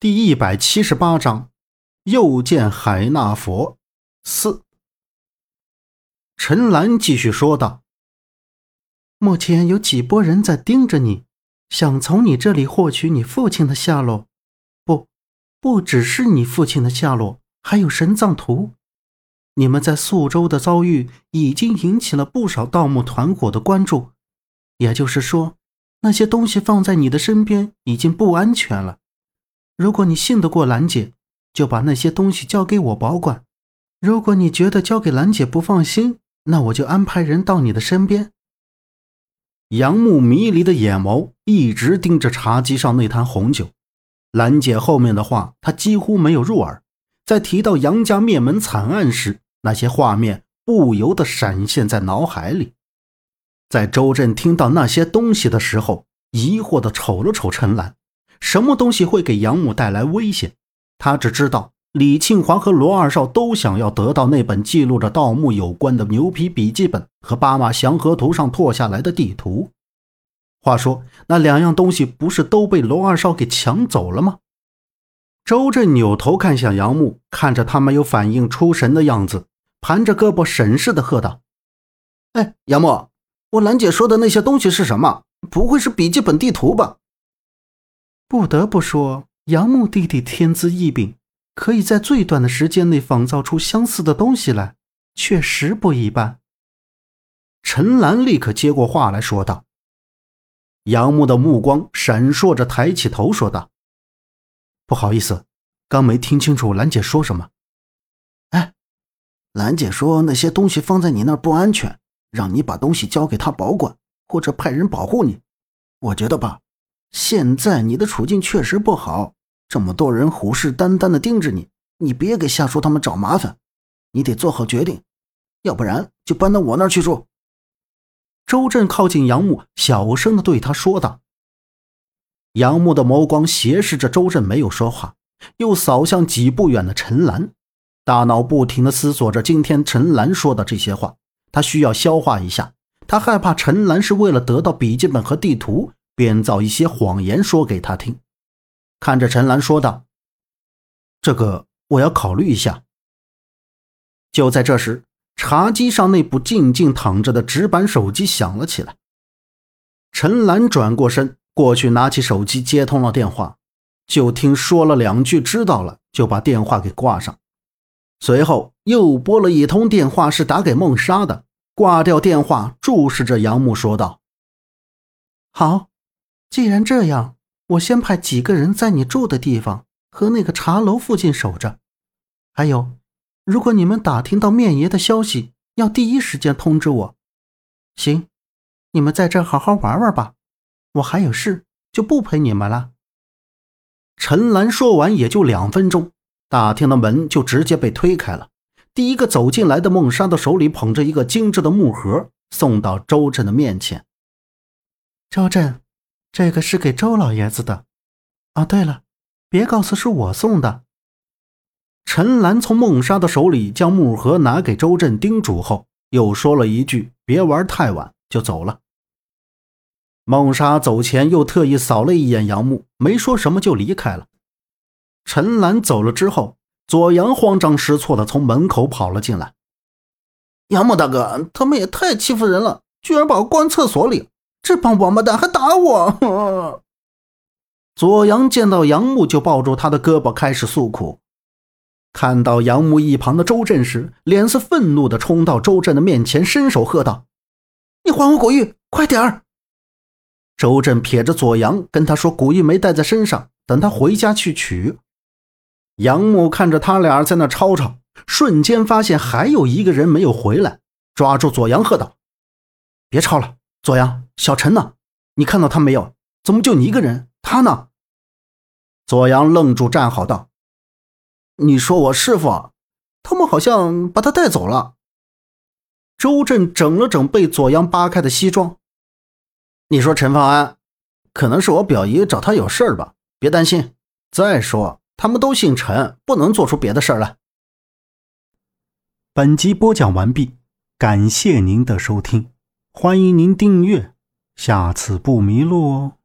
第一百七十八章，又见海纳佛四。陈兰继续说道：“目前有几拨人在盯着你，想从你这里获取你父亲的下落。不，不只是你父亲的下落，还有神藏图。你们在宿州的遭遇已经引起了不少盗墓团伙的关注。也就是说，那些东西放在你的身边已经不安全了。”如果你信得过兰姐，就把那些东西交给我保管；如果你觉得交给兰姐不放心，那我就安排人到你的身边。杨木迷离的眼眸一直盯着茶几上那坛红酒，兰姐后面的话他几乎没有入耳。在提到杨家灭门惨案时，那些画面不由得闪现在脑海里。在周震听到那些东西的时候，疑惑地瞅了瞅陈兰。什么东西会给杨木带来危险？他只知道李庆华和罗二少都想要得到那本记录着盗墓有关的牛皮笔记本和八马祥和图上拓下来的地图。话说，那两样东西不是都被罗二少给抢走了吗？周震扭头看向杨木，看着他没有反应、出神的样子，盘着胳膊审视的喝道：“哎，杨木，我兰姐说的那些东西是什么？不会是笔记本地图吧？”不得不说，杨木弟弟天资异禀，可以在最短的时间内仿造出相似的东西来，确实不一般。陈兰立刻接过话来说道：“杨木的目光闪烁着，抬起头说道：‘不好意思，刚没听清楚兰姐说什么。’哎，兰姐说那些东西放在你那儿不安全，让你把东西交给她保管，或者派人保护你。我觉得吧。”现在你的处境确实不好，这么多人虎视眈眈的盯着你，你别给夏叔他们找麻烦，你得做好决定，要不然就搬到我那儿去住。周震靠近杨木，小声的对他说道。杨木的眸光斜视着周震，没有说话，又扫向几步远的陈兰，大脑不停的思索着今天陈兰说的这些话，他需要消化一下，他害怕陈兰是为了得到笔记本和地图。编造一些谎言说给他听，看着陈兰说道：“这个我要考虑一下。”就在这时，茶几上那部静静躺着的直板手机响了起来。陈兰转过身过去，拿起手机接通了电话，就听说了两句“知道了”，就把电话给挂上。随后又拨了一通电话，是打给孟莎的。挂掉电话，注视着杨木说道：“好。”既然这样，我先派几个人在你住的地方和那个茶楼附近守着。还有，如果你们打听到面爷的消息，要第一时间通知我。行，你们在这好好玩玩吧。我还有事，就不陪你们了。陈兰说完，也就两分钟，大厅的门就直接被推开了。第一个走进来的孟莎的手里捧着一个精致的木盒，送到周震的面前。周震。这个是给周老爷子的，啊，对了，别告诉是我送的。陈兰从孟莎的手里将木盒拿给周震，叮嘱后，又说了一句：“别玩太晚。”就走了。孟莎走前又特意扫了一眼杨木，没说什么就离开了。陈兰走了之后，左阳慌张失措的从门口跑了进来：“杨木大哥，他们也太欺负人了，居然把我关厕所里！”这帮王八蛋还打我！左阳见到杨木，就抱住他的胳膊开始诉苦。看到杨木一旁的周震时，脸色愤怒的冲到周震的面前，伸手喝道：“你还我古玉，快点儿！”周震撇着左阳，跟他说：“古玉没带在身上，等他回家去取。”杨木看着他俩在那吵吵，瞬间发现还有一个人没有回来，抓住左阳喝道：“别吵了！”左阳，小陈呢？你看到他没有？怎么就你一个人？他呢？左阳愣住，站好道：“你说我师傅，他们好像把他带走了。”周震整了整被左阳扒开的西装：“你说陈方安，可能是我表姨找他有事儿吧？别担心。再说他们都姓陈，不能做出别的事儿来。”本集播讲完毕，感谢您的收听。欢迎您订阅，下次不迷路哦。